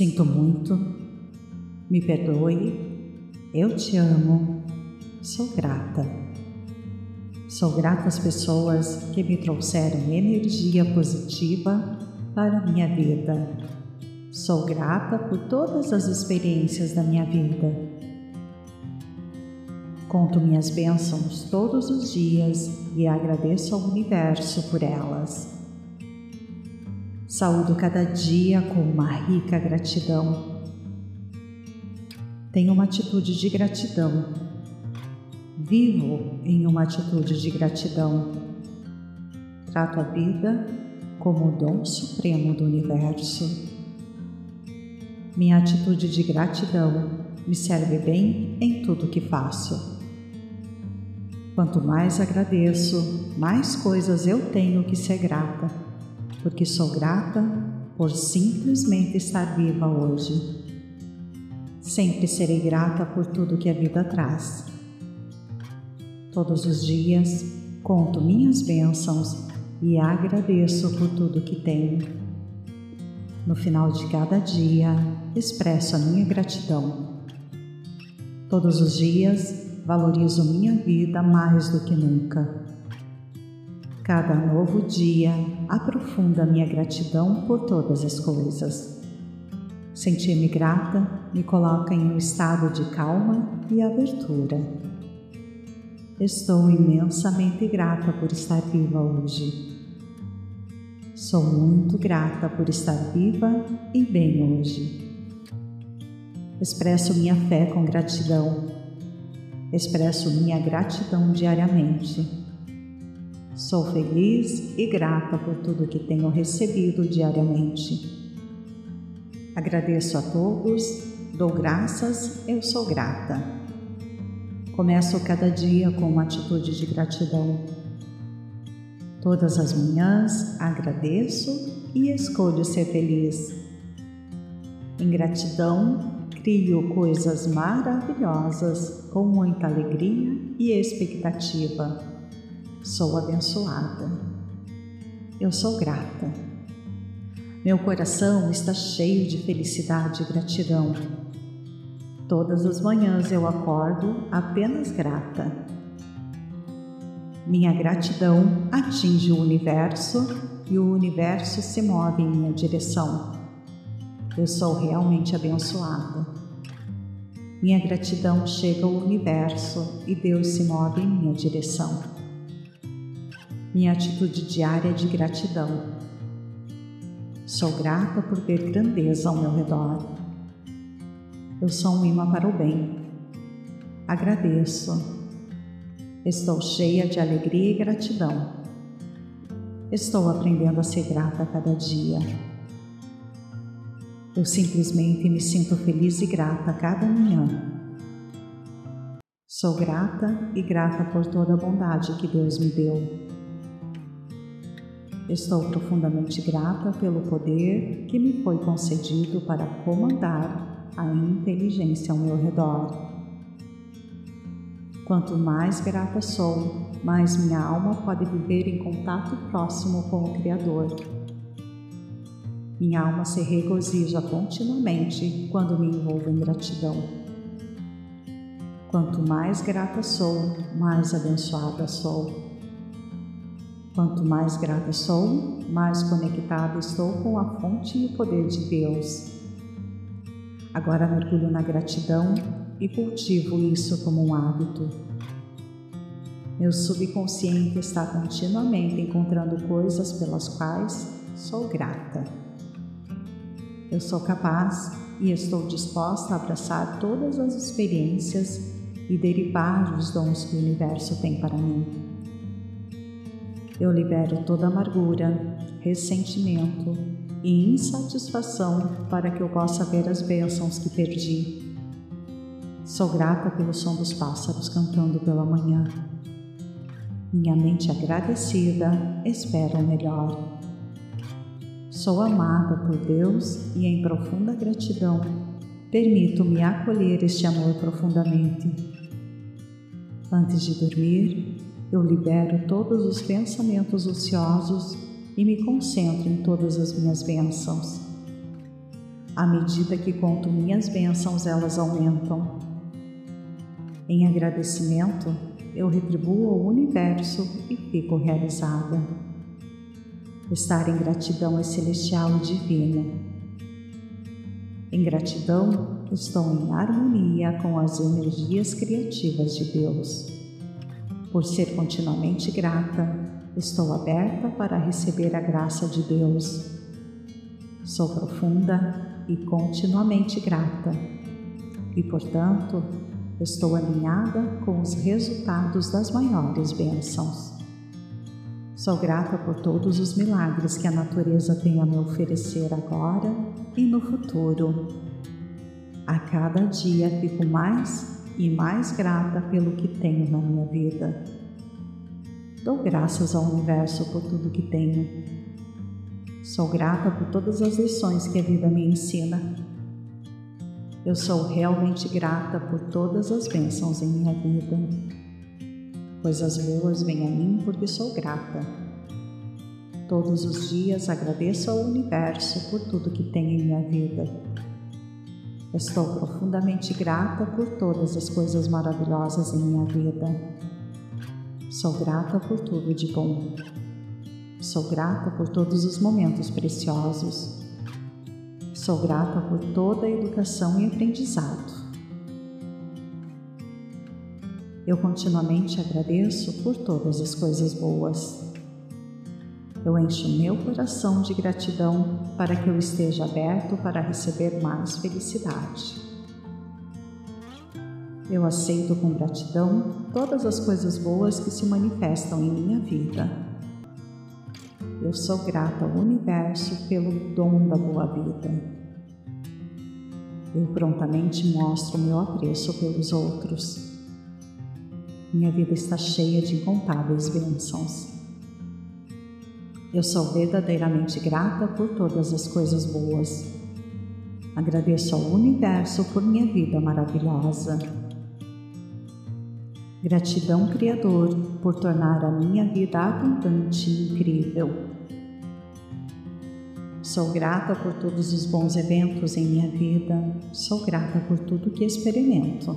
Sinto muito, me perdoe, eu te amo, sou grata. Sou grata às pessoas que me trouxeram energia positiva para a minha vida. Sou grata por todas as experiências da minha vida. Conto minhas bênçãos todos os dias e agradeço ao universo por elas. Saúdo cada dia com uma rica gratidão. Tenho uma atitude de gratidão. Vivo em uma atitude de gratidão. Trato a vida como o dom supremo do universo. Minha atitude de gratidão me serve bem em tudo que faço. Quanto mais agradeço, mais coisas eu tenho que ser grata porque sou grata por simplesmente estar viva hoje. Sempre serei grata por tudo que a vida traz. Todos os dias conto minhas bênçãos e agradeço por tudo que tenho. No final de cada dia, expresso a minha gratidão. Todos os dias, valorizo minha vida mais do que nunca. Cada novo dia aprofunda minha gratidão por todas as coisas. Sentir-me grata me coloca em um estado de calma e abertura. Estou imensamente grata por estar viva hoje. Sou muito grata por estar viva e bem hoje. Expresso minha fé com gratidão. Expresso minha gratidão diariamente Sou feliz e grata por tudo que tenho recebido diariamente. Agradeço a todos, dou graças, eu sou grata. Começo cada dia com uma atitude de gratidão. Todas as manhãs agradeço e escolho ser feliz. Em gratidão, crio coisas maravilhosas com muita alegria e expectativa. Sou abençoada. Eu sou grata. Meu coração está cheio de felicidade e gratidão. Todas as manhãs eu acordo apenas grata. Minha gratidão atinge o universo e o universo se move em minha direção. Eu sou realmente abençoada. Minha gratidão chega ao universo e Deus se move em minha direção minha atitude diária de gratidão. Sou grata por ver grandeza ao meu redor. Eu sou um imã para o bem. Agradeço. Estou cheia de alegria e gratidão. Estou aprendendo a ser grata a cada dia. Eu simplesmente me sinto feliz e grata a cada manhã. Sou grata e grata por toda a bondade que Deus me deu. Estou profundamente grata pelo poder que me foi concedido para comandar a inteligência ao meu redor. Quanto mais grata sou, mais minha alma pode viver em contato próximo com o Criador. Minha alma se regozija continuamente quando me envolvo em gratidão. Quanto mais grata sou, mais abençoada sou. Quanto mais grata sou, mais conectada estou com a fonte e o poder de Deus. Agora mergulho na gratidão e cultivo isso como um hábito. Meu subconsciente está continuamente encontrando coisas pelas quais sou grata. Eu sou capaz e estou disposta a abraçar todas as experiências e derivar os dons que o universo tem para mim. Eu libero toda amargura, ressentimento e insatisfação para que eu possa ver as bênçãos que perdi. Sou grata pelo som dos pássaros cantando pela manhã. Minha mente agradecida espera o melhor. Sou amada por Deus e, em profunda gratidão, permito-me acolher este amor profundamente. Antes de dormir, eu libero todos os pensamentos ociosos e me concentro em todas as minhas bênçãos. À medida que conto minhas bênçãos, elas aumentam. Em agradecimento, eu retribuo ao universo e fico realizada. Estar em gratidão é celestial e divino. Em gratidão, estou em harmonia com as energias criativas de Deus. Por ser continuamente grata, estou aberta para receber a graça de Deus. Sou profunda e continuamente grata, e portanto, estou alinhada com os resultados das maiores bênçãos. Sou grata por todos os milagres que a natureza tem a me oferecer agora e no futuro. A cada dia fico mais e mais grata pelo que tenho na minha vida. Dou graças ao universo por tudo que tenho. Sou grata por todas as lições que a vida me ensina eu sou realmente grata por todas as bênçãos em minha vida. Coisas boas vêm a mim porque sou grata. Todos os dias agradeço ao universo por tudo que tem em minha vida. Estou profundamente grata por todas as coisas maravilhosas em minha vida. Sou grata por tudo de bom. Sou grata por todos os momentos preciosos. Sou grata por toda a educação e aprendizado. Eu continuamente agradeço por todas as coisas boas. Eu encho meu coração de gratidão para que eu esteja aberto para receber mais felicidade. Eu aceito com gratidão todas as coisas boas que se manifestam em minha vida. Eu sou grata ao universo pelo dom da boa vida. Eu prontamente mostro meu apreço pelos outros. Minha vida está cheia de incontáveis bênçãos. Eu sou verdadeiramente grata por todas as coisas boas. Agradeço ao universo por minha vida maravilhosa. Gratidão, Criador, por tornar a minha vida abundante e incrível. Sou grata por todos os bons eventos em minha vida, sou grata por tudo que experimento.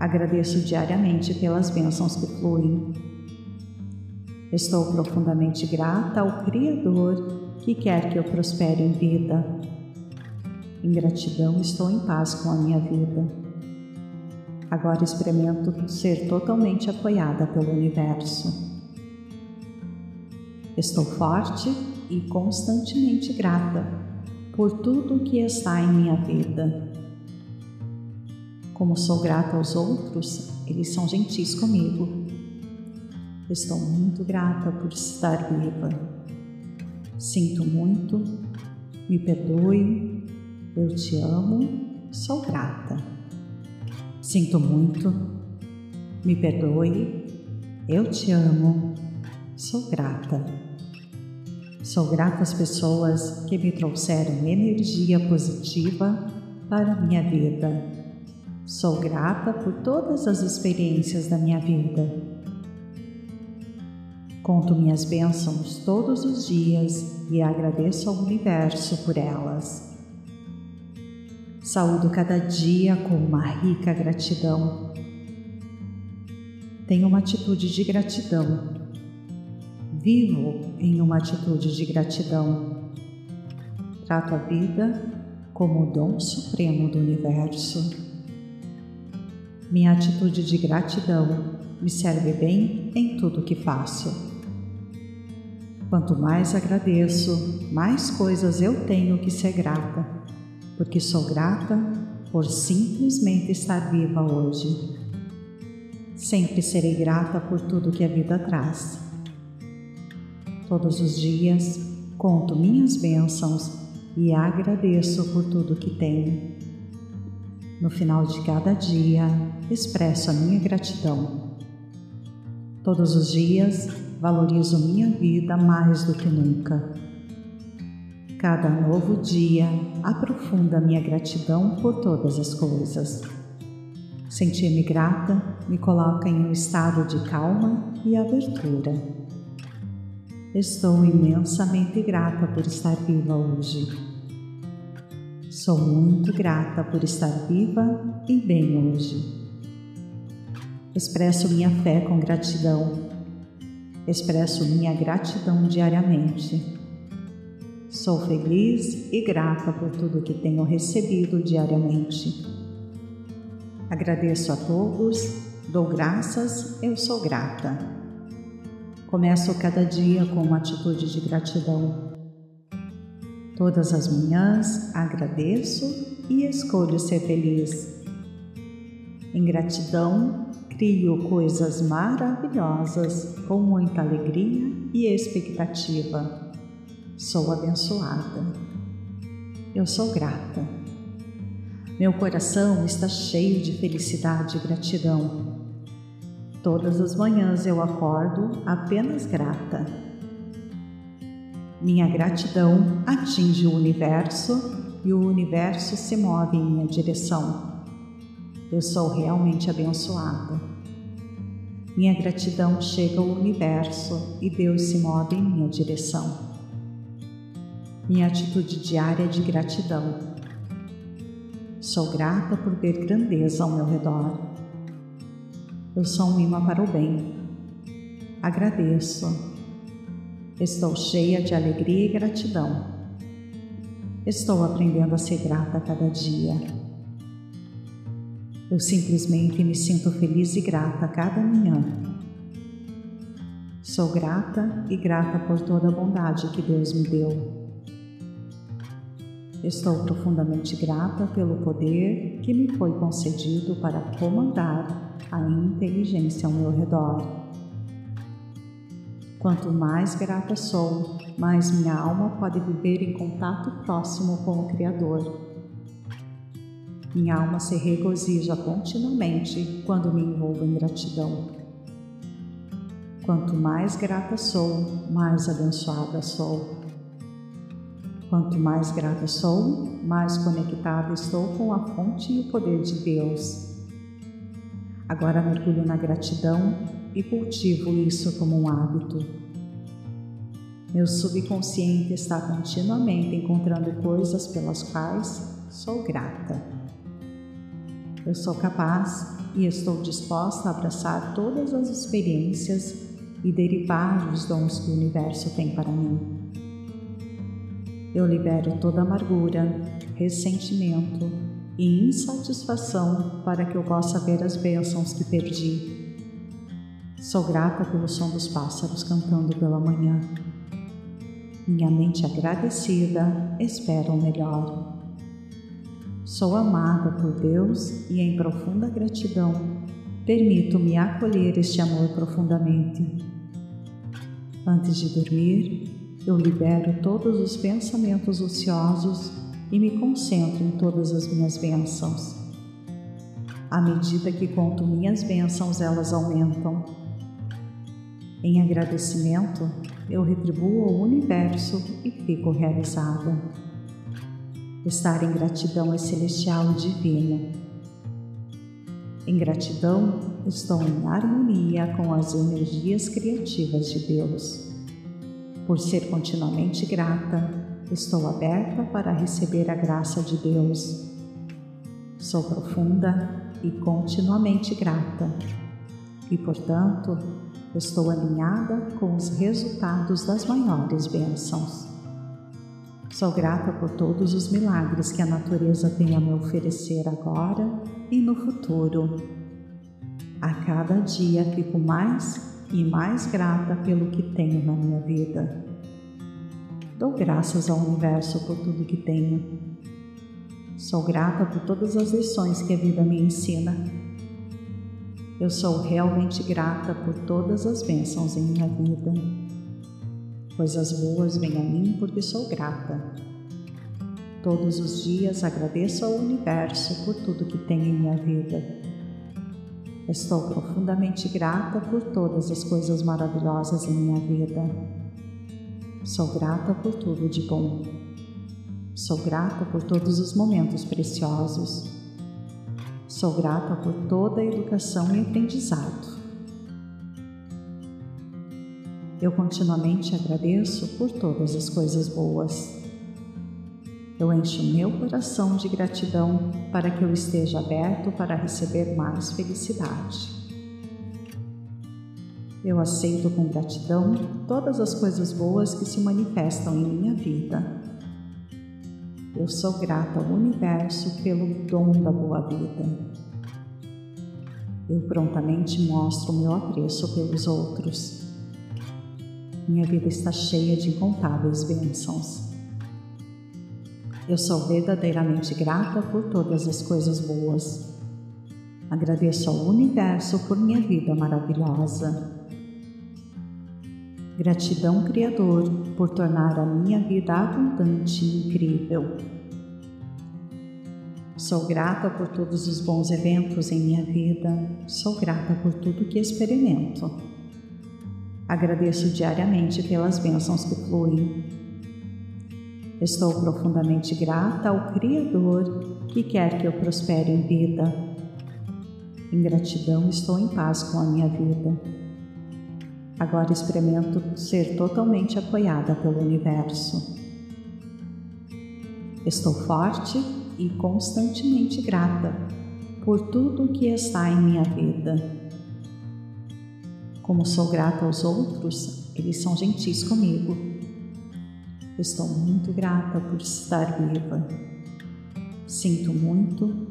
Agradeço diariamente pelas bênçãos que fluem. Estou profundamente grata ao Criador que quer que eu prospere em vida. Em gratidão, estou em paz com a minha vida. Agora experimento ser totalmente apoiada pelo universo. Estou forte e constantemente grata por tudo que está em minha vida. Como sou grata aos outros, eles são gentis comigo. Estou muito grata por estar viva. Sinto muito, me perdoe, eu te amo, sou grata. Sinto muito, me perdoe, eu te amo, sou grata. Sou grata às pessoas que me trouxeram energia positiva para a minha vida. Sou grata por todas as experiências da minha vida. Conto minhas bênçãos todos os dias e agradeço ao universo por elas. Saúdo cada dia com uma rica gratidão. Tenho uma atitude de gratidão Vivo em uma atitude de gratidão. Trato a vida como o dom supremo do universo. Minha atitude de gratidão me serve bem em tudo que faço. Quanto mais agradeço, mais coisas eu tenho que ser grata, porque sou grata por simplesmente estar viva hoje. Sempre serei grata por tudo que a vida traz. Todos os dias conto minhas bênçãos e agradeço por tudo que tenho. No final de cada dia, expresso a minha gratidão. Todos os dias, valorizo minha vida mais do que nunca. Cada novo dia aprofunda minha gratidão por todas as coisas. Sentir-me grata me coloca em um estado de calma e abertura. Estou imensamente grata por estar viva hoje. Sou muito grata por estar viva e bem hoje. Expresso minha fé com gratidão. Expresso minha gratidão diariamente. Sou feliz e grata por tudo que tenho recebido diariamente. Agradeço a todos, dou graças, eu sou grata. Começo cada dia com uma atitude de gratidão. Todas as manhãs agradeço e escolho ser feliz. Em gratidão, Crio coisas maravilhosas com muita alegria e expectativa. Sou abençoada. Eu sou grata. Meu coração está cheio de felicidade e gratidão. Todas as manhãs eu acordo apenas grata. Minha gratidão atinge o universo e o universo se move em minha direção. Eu sou realmente abençoada. Minha gratidão chega ao universo e Deus se move em minha direção. Minha atitude diária é de gratidão. Sou grata por ver grandeza ao meu redor. Eu sou um imã para o bem. Agradeço. Estou cheia de alegria e gratidão. Estou aprendendo a ser grata a cada dia. Eu simplesmente me sinto feliz e grata a cada manhã. Sou grata e grata por toda a bondade que Deus me deu. Estou profundamente grata pelo poder que me foi concedido para comandar a inteligência ao meu redor. Quanto mais grata sou, mais minha alma pode viver em contato próximo com o Criador minha alma se regozija continuamente quando me envolvo em gratidão. Quanto mais grata sou, mais abençoada sou. Quanto mais grata sou, mais conectada estou com a fonte e o poder de Deus. Agora mergulho na gratidão e cultivo isso como um hábito. Meu subconsciente está continuamente encontrando coisas pelas quais sou grata. Eu sou capaz e estou disposta a abraçar todas as experiências e derivar os dons que o universo tem para mim. Eu libero toda amargura, ressentimento e insatisfação para que eu possa ver as bênçãos que perdi. Sou grata pelo som dos pássaros cantando pela manhã. Minha mente agradecida espera o melhor. Sou amada por Deus e, em profunda gratidão, permito-me acolher este amor profundamente. Antes de dormir, eu libero todos os pensamentos ociosos e me concentro em todas as minhas bênçãos. À medida que conto minhas bênçãos, elas aumentam. Em agradecimento, eu retribuo ao universo e fico realizada. Estar em gratidão é celestial e divino. Em gratidão, estou em harmonia com as energias criativas de Deus. Por ser continuamente grata, estou aberta para receber a graça de Deus. Sou profunda e continuamente grata, e portanto, estou alinhada com os resultados das maiores bênçãos. Sou grata por todos os milagres que a natureza tem a me oferecer agora e no futuro. A cada dia fico mais e mais grata pelo que tenho na minha vida. Dou graças ao universo por tudo que tenho. Sou grata por todas as lições que a vida me ensina. Eu sou realmente grata por todas as bênçãos em minha vida. Coisas boas vêm a mim porque sou grata. Todos os dias agradeço ao universo por tudo que tem em minha vida. Estou profundamente grata por todas as coisas maravilhosas em minha vida. Sou grata por tudo de bom. Sou grata por todos os momentos preciosos. Sou grata por toda a educação e aprendizado. Eu continuamente agradeço por todas as coisas boas. Eu encho meu coração de gratidão para que eu esteja aberto para receber mais felicidade. Eu aceito com gratidão todas as coisas boas que se manifestam em minha vida. Eu sou grata ao universo pelo dom da boa vida. Eu prontamente mostro meu apreço pelos outros. Minha vida está cheia de incontáveis bênçãos. Eu sou verdadeiramente grata por todas as coisas boas. Agradeço ao universo por minha vida maravilhosa. Gratidão, Criador, por tornar a minha vida abundante e incrível. Sou grata por todos os bons eventos em minha vida, sou grata por tudo que experimento. Agradeço diariamente pelas bênçãos que fluem. Estou profundamente grata ao Criador que quer que eu prospere em vida. Em gratidão, estou em paz com a minha vida. Agora experimento ser totalmente apoiada pelo universo. Estou forte e constantemente grata por tudo que está em minha vida. Como sou grata aos outros, eles são gentis comigo. Estou muito grata por estar viva. Sinto muito,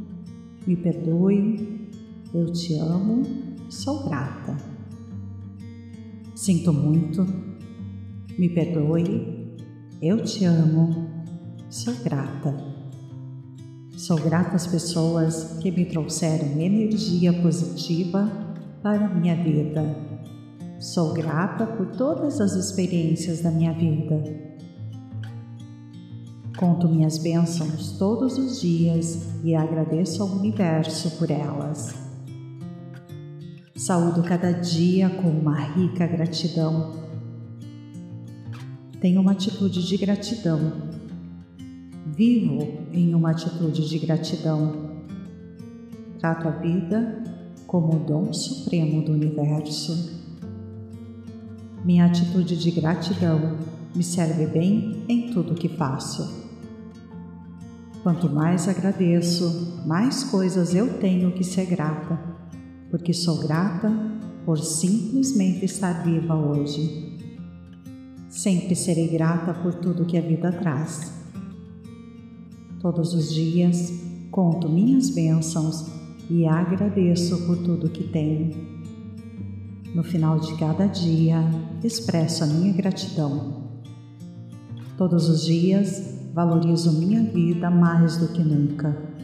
me perdoe, eu te amo, sou grata. Sinto muito, me perdoe, eu te amo, sou grata. Sou grata às pessoas que me trouxeram energia positiva para a minha vida. Sou grata por todas as experiências da minha vida. Conto minhas bênçãos todos os dias e agradeço ao universo por elas. Saúdo cada dia com uma rica gratidão. Tenho uma atitude de gratidão. Vivo em uma atitude de gratidão. Trato a vida como o dom supremo do universo. Minha atitude de gratidão me serve bem em tudo que faço. Quanto mais agradeço, mais coisas eu tenho que ser grata porque sou grata por simplesmente estar viva hoje. Sempre serei grata por tudo que a vida traz. Todos os dias conto minhas bênçãos e agradeço por tudo que tenho. No final de cada dia, expresso a minha gratidão. Todos os dias, valorizo minha vida mais do que nunca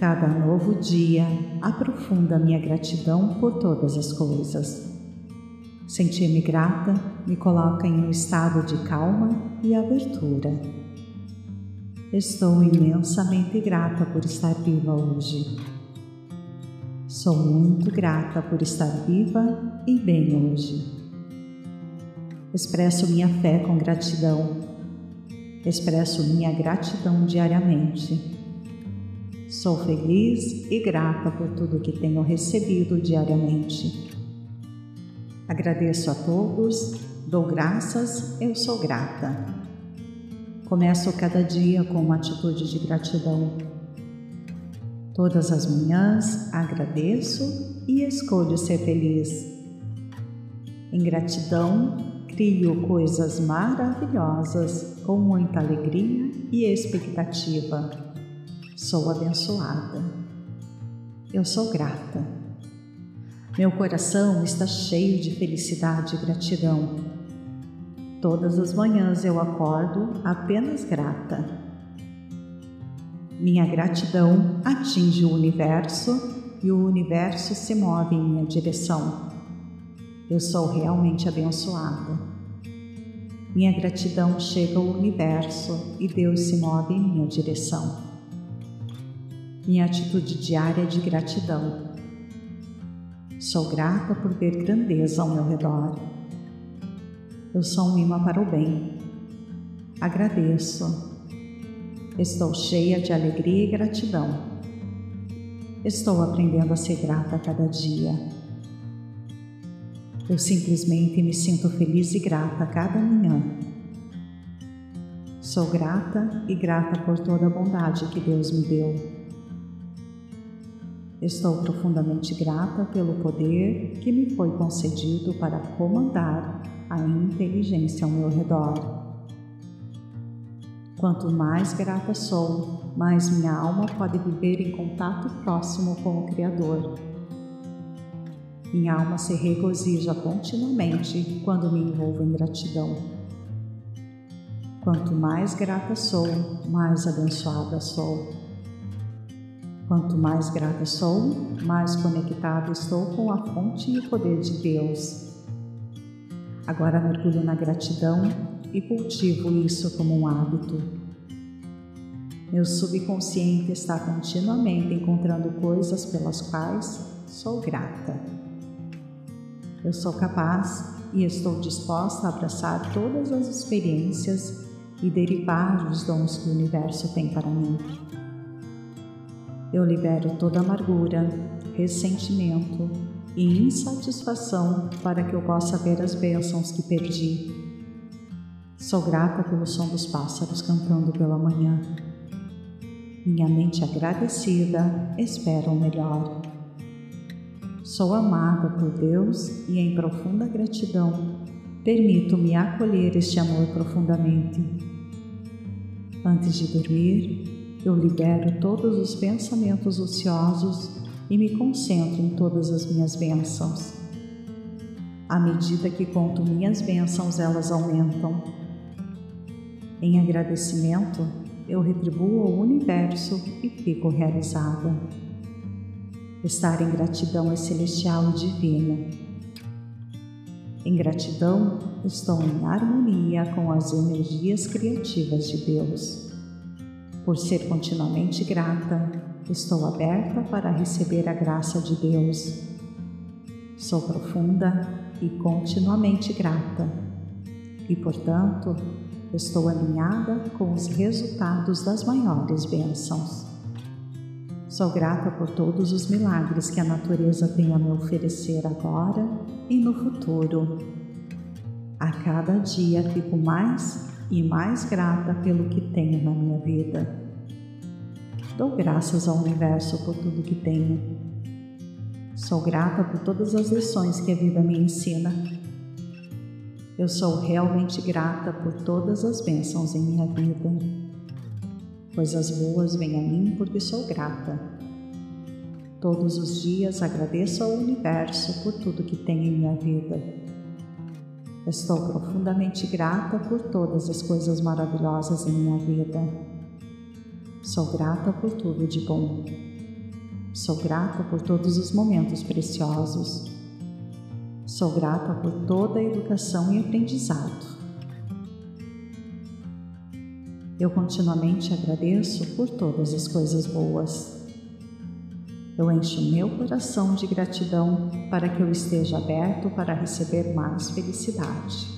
Cada novo dia aprofunda minha gratidão por todas as coisas. Sentir-me grata me coloca em um estado de calma e abertura. Estou imensamente grata por estar viva hoje. Sou muito grata por estar viva e bem hoje. Expresso minha fé com gratidão. Expresso minha gratidão diariamente Sou feliz e grata por tudo que tenho recebido diariamente. Agradeço a todos, dou graças, eu sou grata. Começo cada dia com uma atitude de gratidão. Todas as manhãs agradeço e escolho ser feliz. Em gratidão, crio coisas maravilhosas com muita alegria e expectativa. Sou abençoada. Eu sou grata. Meu coração está cheio de felicidade e gratidão. Todas as manhãs eu acordo apenas grata. Minha gratidão atinge o universo e o universo se move em minha direção. Eu sou realmente abençoada. Minha gratidão chega ao universo e Deus se move em minha direção minha atitude diária de gratidão. Sou grata por ver grandeza ao meu redor. Eu sou um imã para o bem. Agradeço. Estou cheia de alegria e gratidão. Estou aprendendo a ser grata a cada dia. Eu simplesmente me sinto feliz e grata a cada manhã. Sou grata e grata por toda a bondade que Deus me deu. Estou profundamente grata pelo poder que me foi concedido para comandar a inteligência ao meu redor. Quanto mais grata sou, mais minha alma pode viver em contato próximo com o Criador. Minha alma se regozija continuamente quando me envolvo em gratidão. Quanto mais grata sou, mais abençoada sou. Quanto mais grata sou, mais conectada estou com a fonte e o poder de Deus. Agora mergulho na gratidão e cultivo isso como um hábito. Meu subconsciente está continuamente encontrando coisas pelas quais sou grata. Eu sou capaz e estou disposta a abraçar todas as experiências e derivar dos dons que o universo tem para mim. Eu libero toda amargura, ressentimento e insatisfação para que eu possa ver as bênçãos que perdi. Sou grata pelo som dos pássaros cantando pela manhã. Minha mente agradecida espera o melhor. Sou amada por Deus e, em profunda gratidão, permito-me acolher este amor profundamente Antes de dormir, eu libero todos os pensamentos ociosos e me concentro em todas as minhas bênçãos. À medida que conto minhas bênçãos, elas aumentam. Em agradecimento, eu retribuo ao universo e fico realizada. Estar em gratidão é celestial e divino. Em gratidão, estou em harmonia com as energias criativas de Deus. Por ser continuamente grata, estou aberta para receber a graça de Deus. Sou profunda e continuamente grata, e portanto, estou alinhada com os resultados das maiores bênçãos. Sou grata por todos os milagres que a natureza tem a me oferecer agora e no futuro. A cada dia fico mais e mais grata pelo que tenho na minha vida. Dou graças ao universo por tudo que tenho. Sou grata por todas as lições que a vida me ensina. Eu sou realmente grata por todas as bênçãos em minha vida. Coisas boas vêm a mim porque sou grata. Todos os dias agradeço ao universo por tudo que tem em minha vida. Estou profundamente grata por todas as coisas maravilhosas em minha vida. Sou grata por tudo de bom. Sou grata por todos os momentos preciosos. Sou grata por toda a educação e aprendizado. Eu continuamente agradeço por todas as coisas boas. Eu encho meu coração de gratidão para que eu esteja aberto para receber mais felicidade.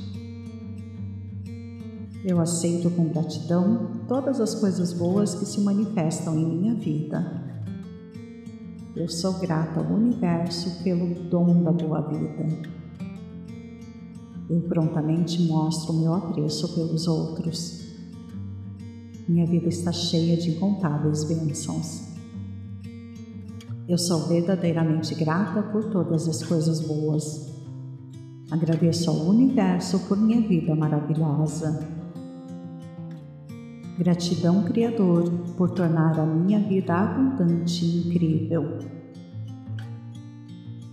Eu aceito com gratidão todas as coisas boas que se manifestam em minha vida. Eu sou grata ao universo pelo dom da boa vida. Eu prontamente mostro o meu apreço pelos outros. Minha vida está cheia de incontáveis bênçãos. Eu sou verdadeiramente grata por todas as coisas boas. Agradeço ao universo por minha vida maravilhosa. Gratidão, Criador, por tornar a minha vida abundante e incrível.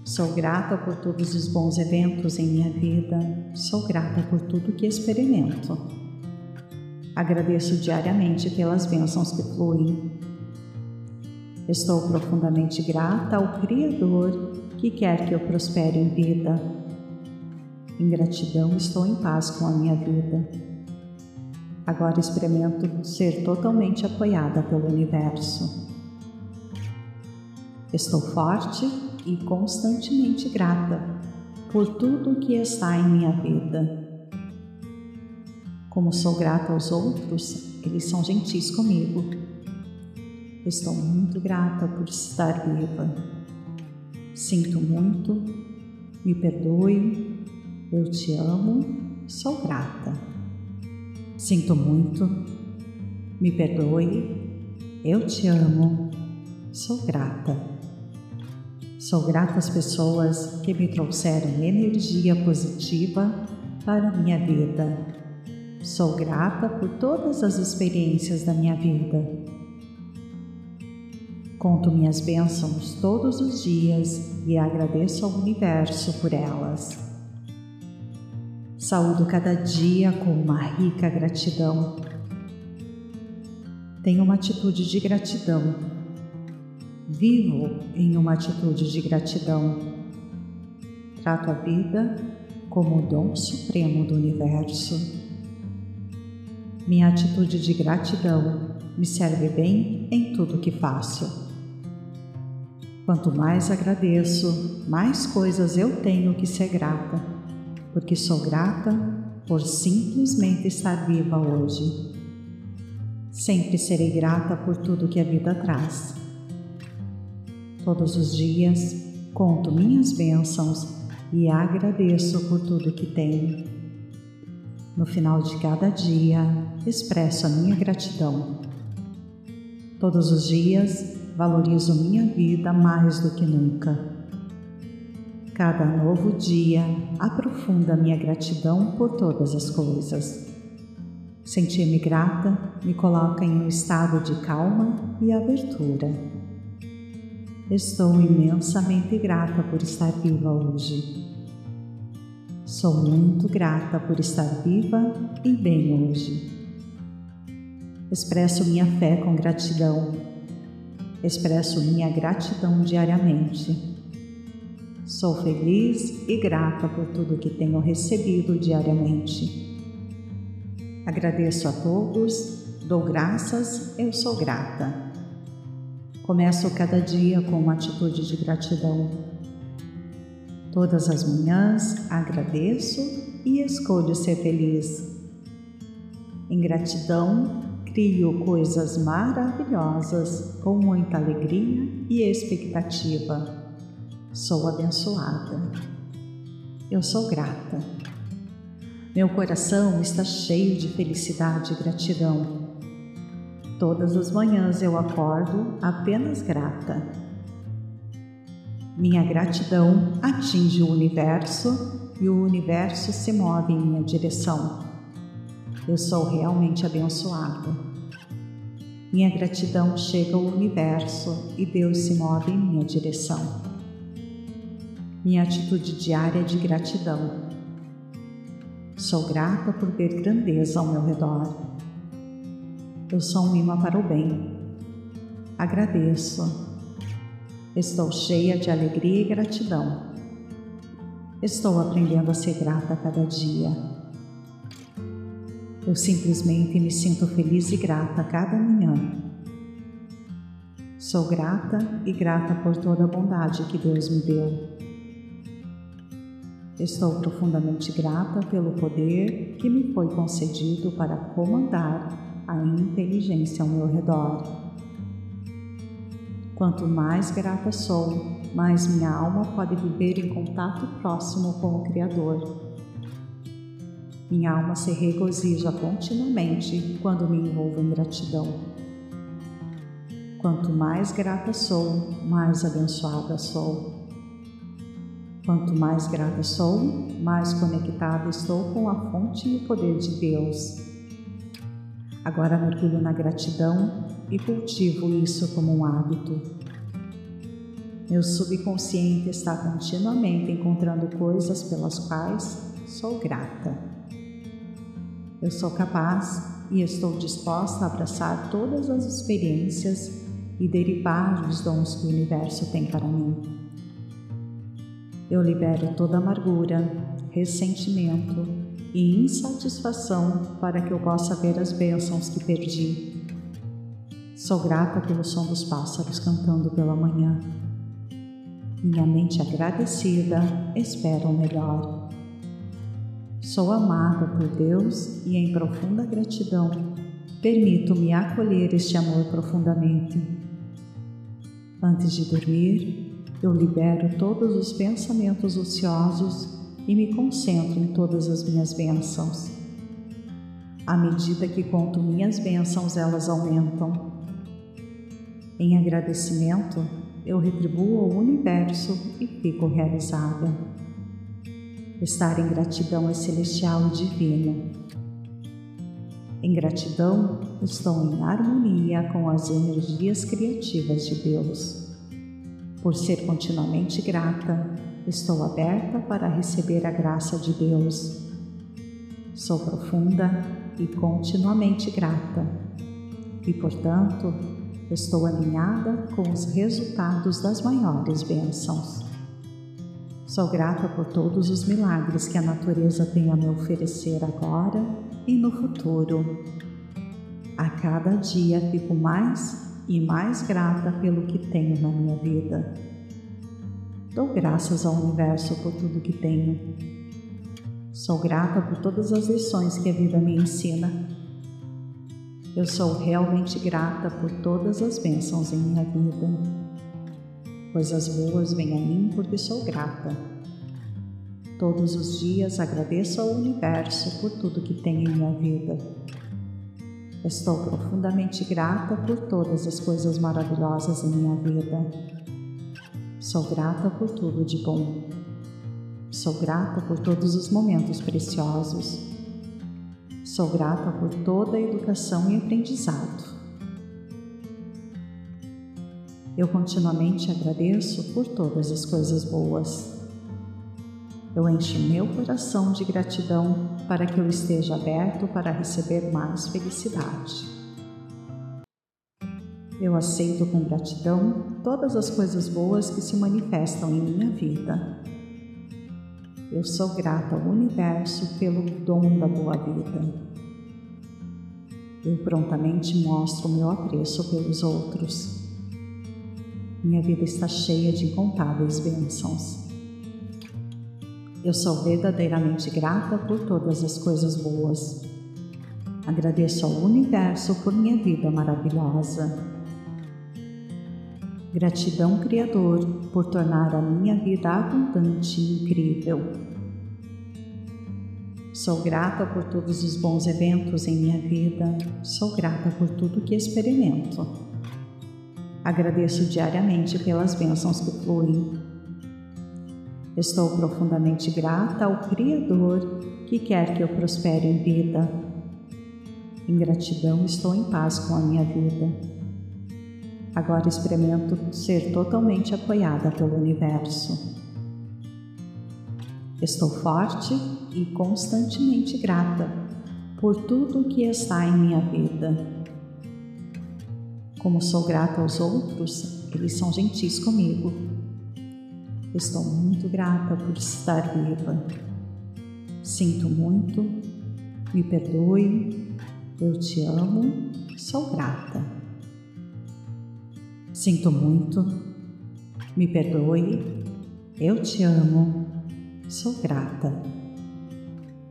Sou grata por todos os bons eventos em minha vida. Sou grata por tudo que experimento. Agradeço diariamente pelas bênçãos que fluem. Estou profundamente grata ao Criador que quer que eu prospere em vida. Em gratidão, estou em paz com a minha vida. Agora experimento ser totalmente apoiada pelo universo. Estou forte e constantemente grata por tudo que está em minha vida. Como sou grata aos outros, eles são gentis comigo. Estou muito grata por estar viva. Sinto muito, me perdoe, eu te amo, sou grata. Sinto muito, me perdoe, eu te amo, sou grata. Sou grata às pessoas que me trouxeram energia positiva para a minha vida. Sou grata por todas as experiências da minha vida. Conto minhas bênçãos todos os dias e agradeço ao universo por elas. Saúdo cada dia com uma rica gratidão. Tenho uma atitude de gratidão. Vivo em uma atitude de gratidão. Trato a vida como o dom supremo do universo. Minha atitude de gratidão me serve bem em tudo que faço. Quanto mais agradeço, mais coisas eu tenho que ser grata porque sou grata por simplesmente estar viva hoje. Sempre serei grata por tudo que a vida traz. Todos os dias conto minhas bênçãos e agradeço por tudo que tenho. No final de cada dia, expresso a minha gratidão. Todos os dias, valorizo minha vida mais do que nunca Cada novo dia aprofunda minha gratidão por todas as coisas. Sentir-me grata me coloca em um estado de calma e abertura. Estou imensamente grata por estar viva hoje. Sou muito grata por estar viva e bem hoje. Expresso minha fé com gratidão. Expresso minha gratidão diariamente Sou feliz e grata por tudo que tenho recebido diariamente. Agradeço a todos, dou graças, eu sou grata. Começo cada dia com uma atitude de gratidão. Todas as manhãs agradeço e escolho ser feliz. Em gratidão, crio coisas maravilhosas com muita alegria e expectativa. Sou abençoada. Eu sou grata. Meu coração está cheio de felicidade e gratidão. Todas as manhãs eu acordo apenas grata. Minha gratidão atinge o universo e o universo se move em minha direção. Eu sou realmente abençoada. Minha gratidão chega ao universo e Deus se move em minha direção minha atitude diária de gratidão. Sou grata por ver grandeza ao meu redor. Eu sou um imã para o bem. Agradeço. Estou cheia de alegria e gratidão. Estou aprendendo a ser grata a cada dia. Eu simplesmente me sinto feliz e grata a cada manhã. Sou grata e grata por toda a bondade que Deus me deu. Estou profundamente grata pelo poder que me foi concedido para comandar a inteligência ao meu redor. Quanto mais grata sou, mais minha alma pode viver em contato próximo com o Criador. Minha alma se regozija continuamente quando me envolvo em gratidão. Quanto mais grata sou, mais abençoada sou. Quanto mais grata sou, mais conectada estou com a fonte e o poder de Deus. Agora mergulho na gratidão e cultivo isso como um hábito. Meu subconsciente está continuamente encontrando coisas pelas quais sou grata. Eu sou capaz e estou disposta a abraçar todas as experiências e derivar dos dons que o universo tem para mim. Eu libero toda amargura, ressentimento e insatisfação para que eu possa ver as bênçãos que perdi. Sou grata pelo som dos pássaros cantando pela manhã. Minha mente agradecida espera o melhor. Sou amada por Deus e, em profunda gratidão, permito-me acolher este amor profundamente. Antes de dormir, eu libero todos os pensamentos ociosos e me concentro em todas as minhas bênçãos. À medida que conto minhas bênçãos, elas aumentam. Em agradecimento, eu retribuo ao universo e fico realizada. Estar em gratidão é celestial e divino. Em gratidão, estou em harmonia com as energias criativas de Deus. Por ser continuamente grata, estou aberta para receber a graça de Deus. Sou profunda e continuamente grata, e portanto, estou alinhada com os resultados das maiores bênçãos. Sou grata por todos os milagres que a natureza tem a me oferecer agora e no futuro. A cada dia fico mais e mais grata pelo que tenho na minha vida. Dou graças ao universo por tudo que tenho. Sou grata por todas as lições que a vida me ensina eu sou realmente grata por todas as bênçãos em minha vida. Coisas boas vêm a mim porque sou grata. Todos os dias agradeço ao universo por tudo que tem em minha vida. Estou profundamente grata por todas as coisas maravilhosas em minha vida. Sou grata por tudo de bom. Sou grata por todos os momentos preciosos. Sou grata por toda a educação e aprendizado. Eu continuamente agradeço por todas as coisas boas. Eu encho meu coração de gratidão para que eu esteja aberto para receber mais felicidade. Eu aceito com gratidão todas as coisas boas que se manifestam em minha vida. Eu sou grata ao universo pelo dom da boa vida. Eu prontamente mostro o meu apreço pelos outros. Minha vida está cheia de incontáveis bênçãos. Eu sou verdadeiramente grata por todas as coisas boas. Agradeço ao universo por minha vida maravilhosa. Gratidão, Criador, por tornar a minha vida abundante e incrível. Sou grata por todos os bons eventos em minha vida, sou grata por tudo que experimento. Agradeço diariamente pelas bênçãos que fluem. Estou profundamente grata ao Criador que quer que eu prospere em vida. Em gratidão, estou em paz com a minha vida. Agora experimento ser totalmente apoiada pelo universo. Estou forte e constantemente grata por tudo que está em minha vida. Como sou grata aos outros, eles são gentis comigo. Estou muito grata por estar viva. Sinto muito, me perdoe, eu te amo, sou grata. Sinto muito, me perdoe, eu te amo, sou grata.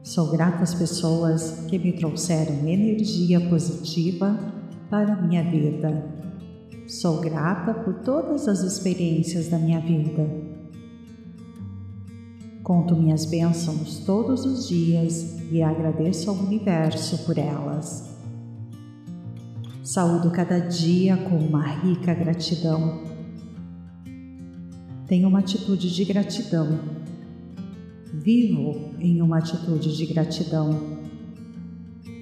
Sou grata às pessoas que me trouxeram energia positiva para a minha vida. Sou grata por todas as experiências da minha vida. Conto minhas bênçãos todos os dias e agradeço ao universo por elas. Saúdo cada dia com uma rica gratidão. Tenho uma atitude de gratidão. Vivo em uma atitude de gratidão.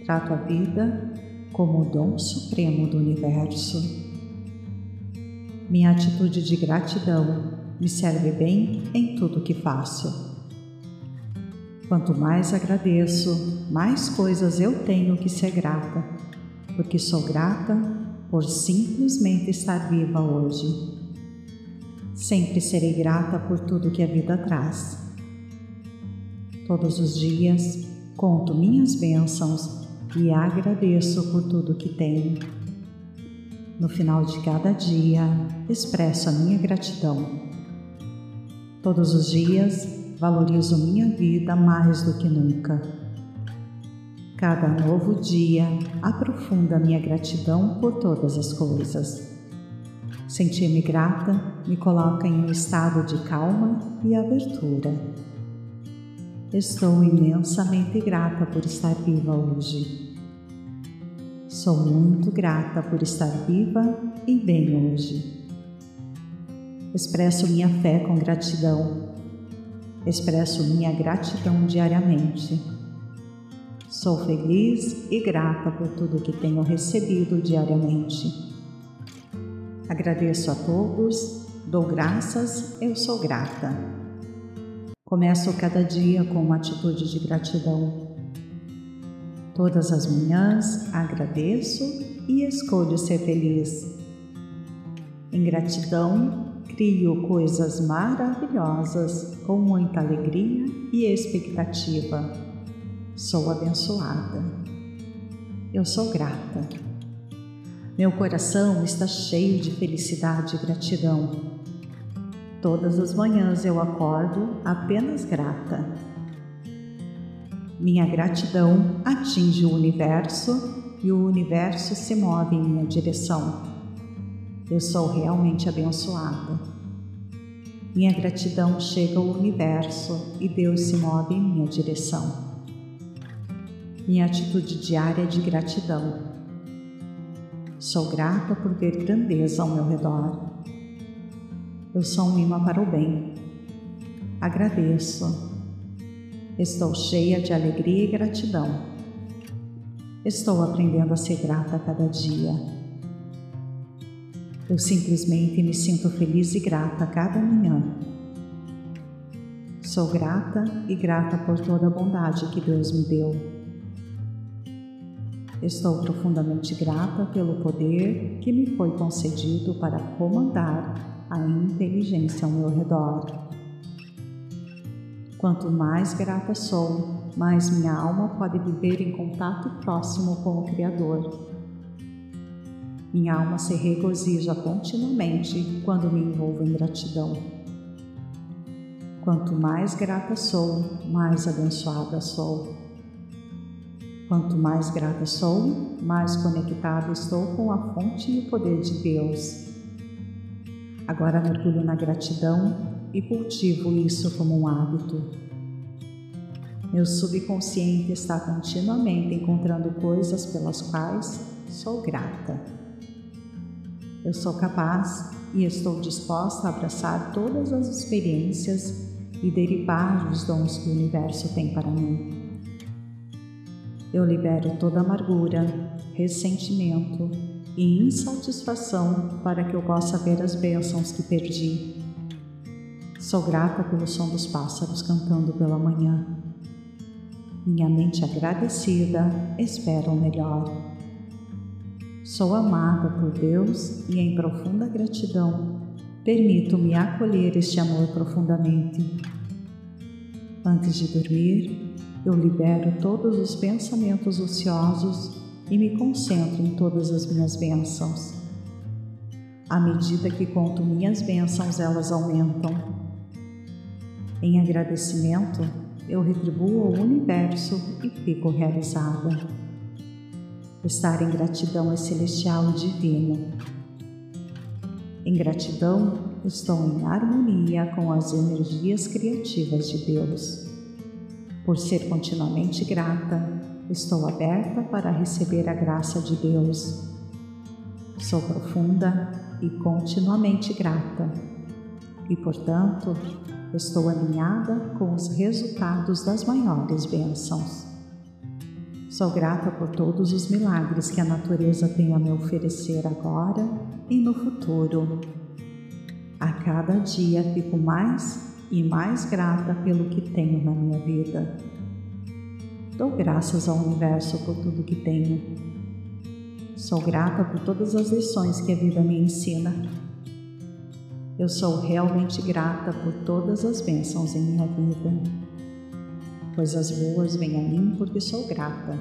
Trato a vida como o dom supremo do universo. Minha atitude de gratidão me serve bem em tudo que faço. Quanto mais agradeço, mais coisas eu tenho que ser grata porque sou grata por simplesmente estar viva hoje. Sempre serei grata por tudo que a vida traz. Todos os dias conto minhas bênçãos e agradeço por tudo que tenho. No final de cada dia, expresso a minha gratidão. Todos os dias, valorizo minha vida mais do que nunca Cada novo dia aprofunda minha gratidão por todas as coisas. Sentir-me grata me coloca em um estado de calma e abertura. Estou imensamente grata por estar viva hoje. Sou muito grata por estar viva e bem hoje. Expresso minha fé com gratidão. Expresso minha gratidão diariamente. Sou feliz e grata por tudo que tenho recebido diariamente. Agradeço a todos, dou graças, eu sou grata. Começo cada dia com uma atitude de gratidão. Todas as manhãs agradeço e escolho ser feliz. Em gratidão, crio coisas maravilhosas com muita alegria e expectativa. Sou abençoada. Eu sou grata. Meu coração está cheio de felicidade e gratidão. Todas as manhãs eu acordo apenas grata. Minha gratidão atinge o universo e o universo se move em minha direção. Eu sou realmente abençoada. Minha gratidão chega ao universo e Deus se move em minha direção. Minha atitude diária é de gratidão. Sou grata por ver grandeza ao meu redor. Eu sou um imã para o bem. Agradeço. Estou cheia de alegria e gratidão. Estou aprendendo a ser grata a cada dia. Eu simplesmente me sinto feliz e grata a cada manhã. Sou grata e grata por toda a bondade que Deus me deu. Estou profundamente grata pelo poder que me foi concedido para comandar a inteligência ao meu redor. Quanto mais grata sou, mais minha alma pode viver em contato próximo com o Criador. Minha alma se regozija continuamente quando me envolvo em gratidão. Quanto mais grata sou, mais abençoada sou. Quanto mais grata sou, mais conectada estou com a fonte e o poder de Deus Agora mergulho na gratidão e cultivo isso como um hábito. Meu subconsciente está continuamente encontrando coisas pelas quais sou grata. Eu sou capaz e estou disposta a abraçar todas as experiências e derivar os dons que o universo tem para mim. Eu libero toda amargura, ressentimento, e insatisfação para que eu possa ver as bênçãos que perdi. Sou grata pelo som dos pássaros cantando pela manhã. Minha mente agradecida espera o melhor. Sou amada por Deus e, em profunda gratidão, permito-me acolher este amor profundamente. Antes de dormir, eu libero todos os pensamentos ociosos e me concentro em todas as minhas bênçãos. À medida que conto minhas bênçãos, elas aumentam. Em agradecimento, eu retribuo ao universo e fico realizada. Estar em gratidão é celestial e divino. Em gratidão, estou em harmonia com as energias criativas de Deus. Por ser continuamente grata, Estou aberta para receber a graça de Deus. Sou profunda e continuamente grata, e, portanto, estou alinhada com os resultados das maiores bênçãos. Sou grata por todos os milagres que a natureza tem a me oferecer agora e no futuro. A cada dia fico mais e mais grata pelo que tenho na minha vida. Dou graças ao universo por tudo que tenho. Sou grata por todas as lições que a vida me ensina. Eu sou realmente grata por todas as bênçãos em minha vida. Coisas boas vêm a mim porque sou grata.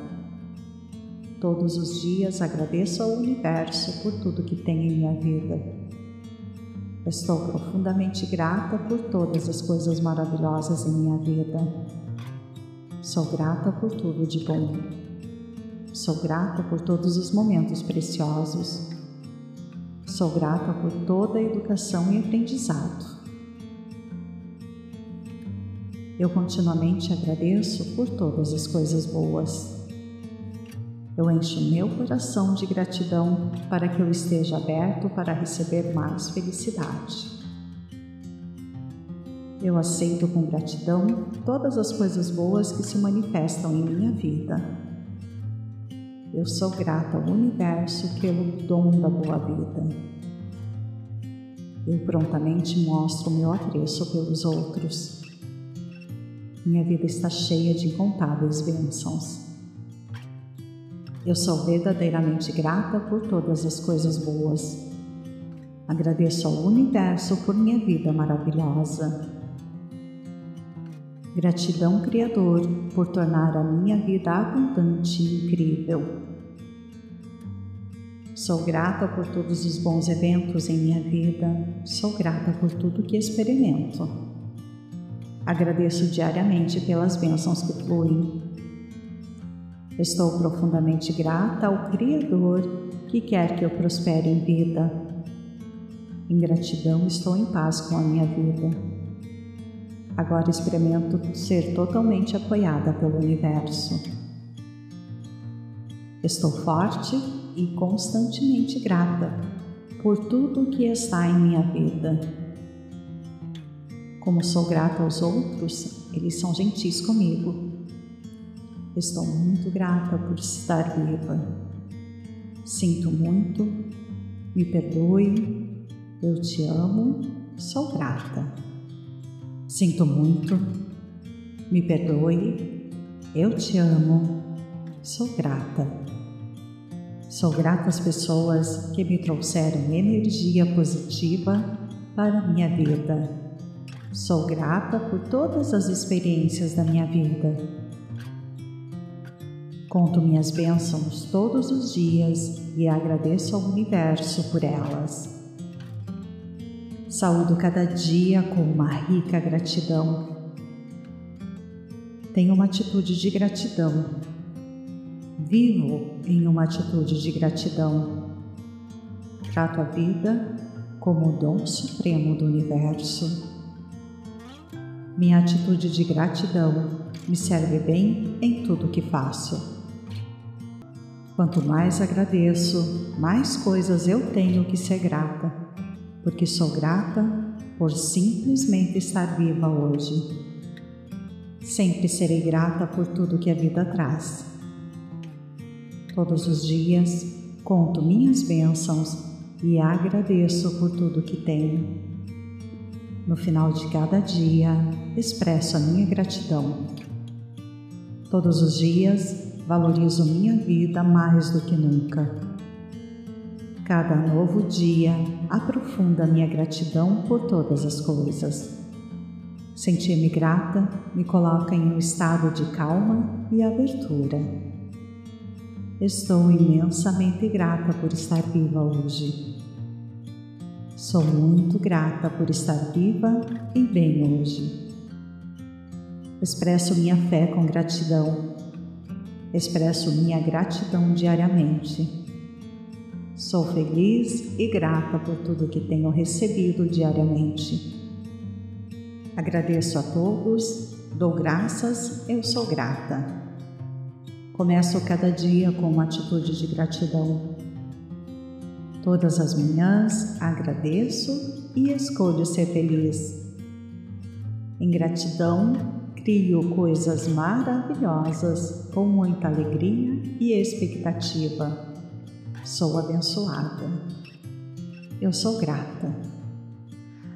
Todos os dias agradeço ao universo por tudo que tem em minha vida. Estou profundamente grata por todas as coisas maravilhosas em minha vida. Sou grata por tudo de bom. Sou grata por todos os momentos preciosos. Sou grata por toda a educação e aprendizado. Eu continuamente agradeço por todas as coisas boas. Eu encho meu coração de gratidão para que eu esteja aberto para receber mais felicidade. Eu aceito com gratidão todas as coisas boas que se manifestam em minha vida. Eu sou grata ao universo pelo dom da boa vida. Eu prontamente mostro meu apreço pelos outros. Minha vida está cheia de incontáveis bênçãos. Eu sou verdadeiramente grata por todas as coisas boas. Agradeço ao universo por minha vida maravilhosa. Gratidão, Criador, por tornar a minha vida abundante e incrível. Sou grata por todos os bons eventos em minha vida, sou grata por tudo que experimento. Agradeço diariamente pelas bênçãos que fluem. Estou profundamente grata ao Criador que quer que eu prospere em vida. Em gratidão, estou em paz com a minha vida. Agora experimento ser totalmente apoiada pelo universo. Estou forte e constantemente grata por tudo o que está em minha vida. Como sou grata aos outros, eles são gentis comigo. Estou muito grata por estar viva. Sinto muito, me perdoe, eu te amo, sou grata. Sinto muito, me perdoe, eu te amo, sou grata. Sou grata às pessoas que me trouxeram energia positiva para a minha vida. Sou grata por todas as experiências da minha vida. Conto minhas bênçãos todos os dias e agradeço ao universo por elas. Saúdo cada dia com uma rica gratidão. Tenho uma atitude de gratidão. Vivo em uma atitude de gratidão. Trato a vida como o dom supremo do universo. Minha atitude de gratidão me serve bem em tudo que faço. Quanto mais agradeço, mais coisas eu tenho que ser grata porque sou grata por simplesmente estar viva hoje. Sempre serei grata por tudo que a vida traz. Todos os dias conto minhas bênçãos e agradeço por tudo que tenho. No final de cada dia, expresso a minha gratidão. Todos os dias, valorizo minha vida mais do que nunca. Cada novo dia aprofunda minha gratidão por todas as coisas. Sentir-me grata me coloca em um estado de calma e abertura. Estou imensamente grata por estar viva hoje. Sou muito grata por estar viva e bem hoje. Expresso minha fé com gratidão. Expresso minha gratidão diariamente Sou feliz e grata por tudo que tenho recebido diariamente. Agradeço a todos, dou graças, eu sou grata. Começo cada dia com uma atitude de gratidão. Todas as manhãs agradeço e escolho ser feliz. Em gratidão, crio coisas maravilhosas com muita alegria e expectativa. Sou abençoada. Eu sou grata.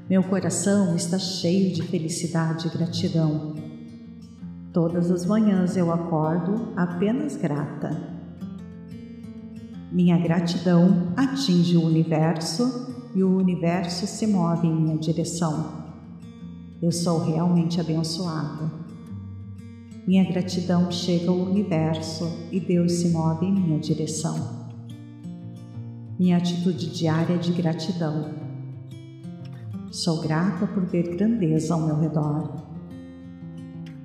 Meu coração está cheio de felicidade e gratidão. Todas as manhãs eu acordo apenas grata. Minha gratidão atinge o universo e o universo se move em minha direção. Eu sou realmente abençoada. Minha gratidão chega ao universo e Deus se move em minha direção minha atitude diária de gratidão. Sou grata por ver grandeza ao meu redor.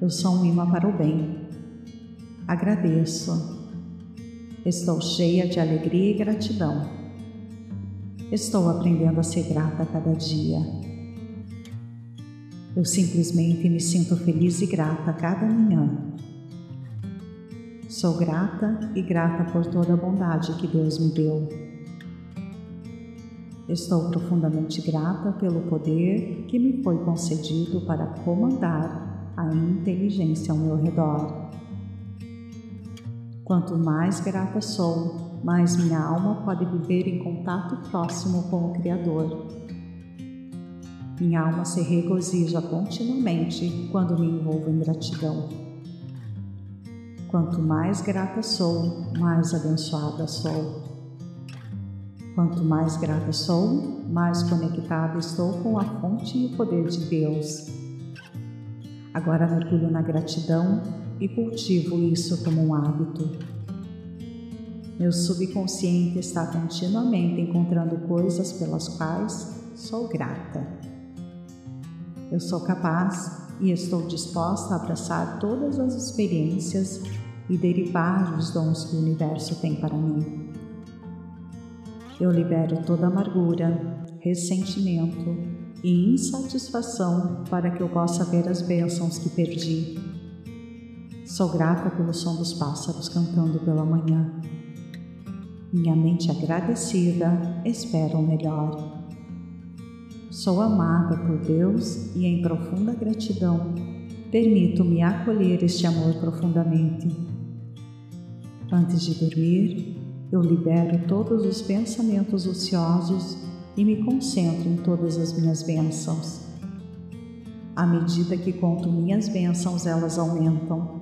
Eu sou um imã para o bem. Agradeço. Estou cheia de alegria e gratidão. Estou aprendendo a ser grata a cada dia. Eu simplesmente me sinto feliz e grata a cada manhã. Sou grata e grata por toda a bondade que Deus me deu. Estou profundamente grata pelo poder que me foi concedido para comandar a inteligência ao meu redor. Quanto mais grata sou, mais minha alma pode viver em contato próximo com o Criador. Minha alma se regozija continuamente quando me envolvo em gratidão. Quanto mais grata sou, mais abençoada sou. Quanto mais grata sou, mais conectada estou com a fonte e o poder de Deus. Agora mergulho na gratidão e cultivo isso como um hábito. Meu subconsciente está continuamente encontrando coisas pelas quais sou grata. Eu sou capaz e estou disposta a abraçar todas as experiências e derivar os dons que o universo tem para mim. Eu libero toda amargura, ressentimento e insatisfação para que eu possa ver as bênçãos que perdi. Sou grata pelo som dos pássaros cantando pela manhã. Minha mente agradecida espera o melhor. Sou amada por Deus e, em profunda gratidão, permito-me acolher este amor profundamente. Antes de dormir, eu libero todos os pensamentos ociosos e me concentro em todas as minhas bênçãos. À medida que conto minhas bênçãos, elas aumentam.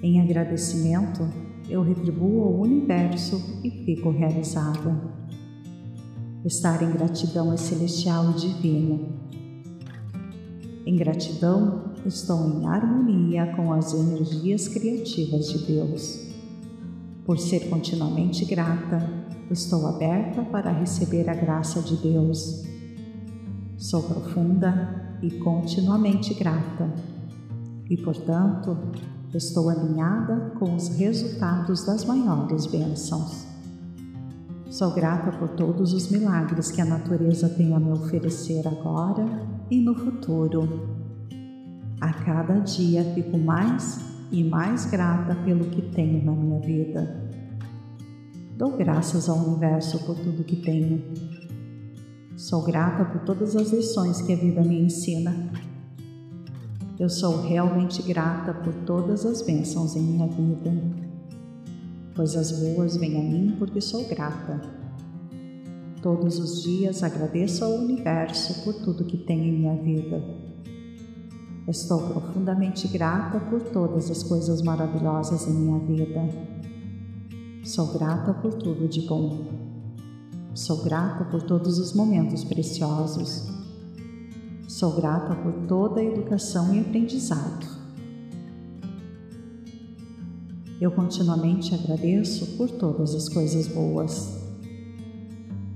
Em agradecimento, eu retribuo ao universo e fico realizada. Estar em gratidão é celestial e divino. Em gratidão, estou em harmonia com as energias criativas de Deus. Por ser continuamente grata, estou aberta para receber a graça de Deus. Sou profunda e continuamente grata, e portanto, estou alinhada com os resultados das maiores bênçãos. Sou grata por todos os milagres que a natureza tem a me oferecer agora e no futuro. A cada dia fico mais e mais grata pelo que tenho na minha vida. Dou graças ao universo por tudo que tenho. Sou grata por todas as lições que a vida me ensina. Eu sou realmente grata por todas as bênçãos em minha vida. Coisas boas vêm a mim porque sou grata. Todos os dias agradeço ao universo por tudo que tem em minha vida. Estou profundamente grata por todas as coisas maravilhosas em minha vida. Sou grata por tudo de bom. Sou grata por todos os momentos preciosos. Sou grata por toda a educação e aprendizado. Eu continuamente agradeço por todas as coisas boas.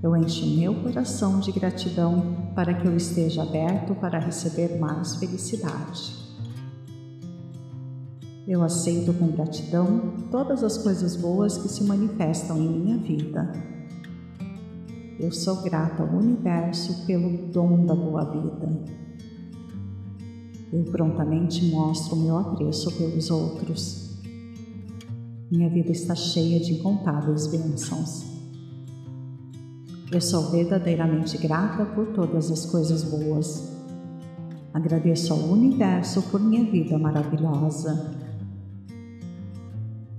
Eu encho meu coração de gratidão para que eu esteja aberto para receber mais felicidade. Eu aceito com gratidão todas as coisas boas que se manifestam em minha vida. Eu sou grata ao universo pelo dom da boa vida. Eu prontamente mostro o meu apreço pelos outros. Minha vida está cheia de incontáveis bênçãos. Eu sou verdadeiramente grata por todas as coisas boas. Agradeço ao universo por minha vida maravilhosa.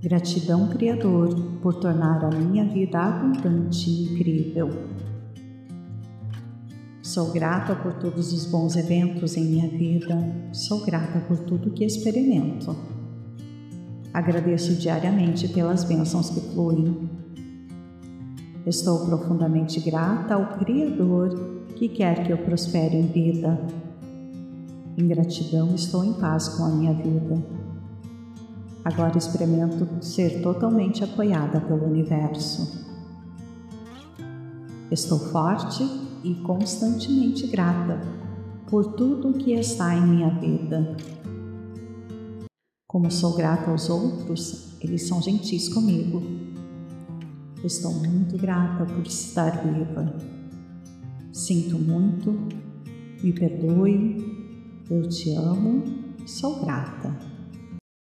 Gratidão, Criador, por tornar a minha vida abundante e incrível. Sou grata por todos os bons eventos em minha vida. Sou grata por tudo que experimento. Agradeço diariamente pelas bênçãos que fluem Estou profundamente grata ao Criador que quer que eu prospere em vida. Em gratidão, estou em paz com a minha vida. Agora experimento ser totalmente apoiada pelo universo. Estou forte e constantemente grata por tudo o que está em minha vida. Como sou grata aos outros, eles são gentis comigo Estou muito grata por estar viva. Sinto muito, me perdoe, eu te amo, sou grata.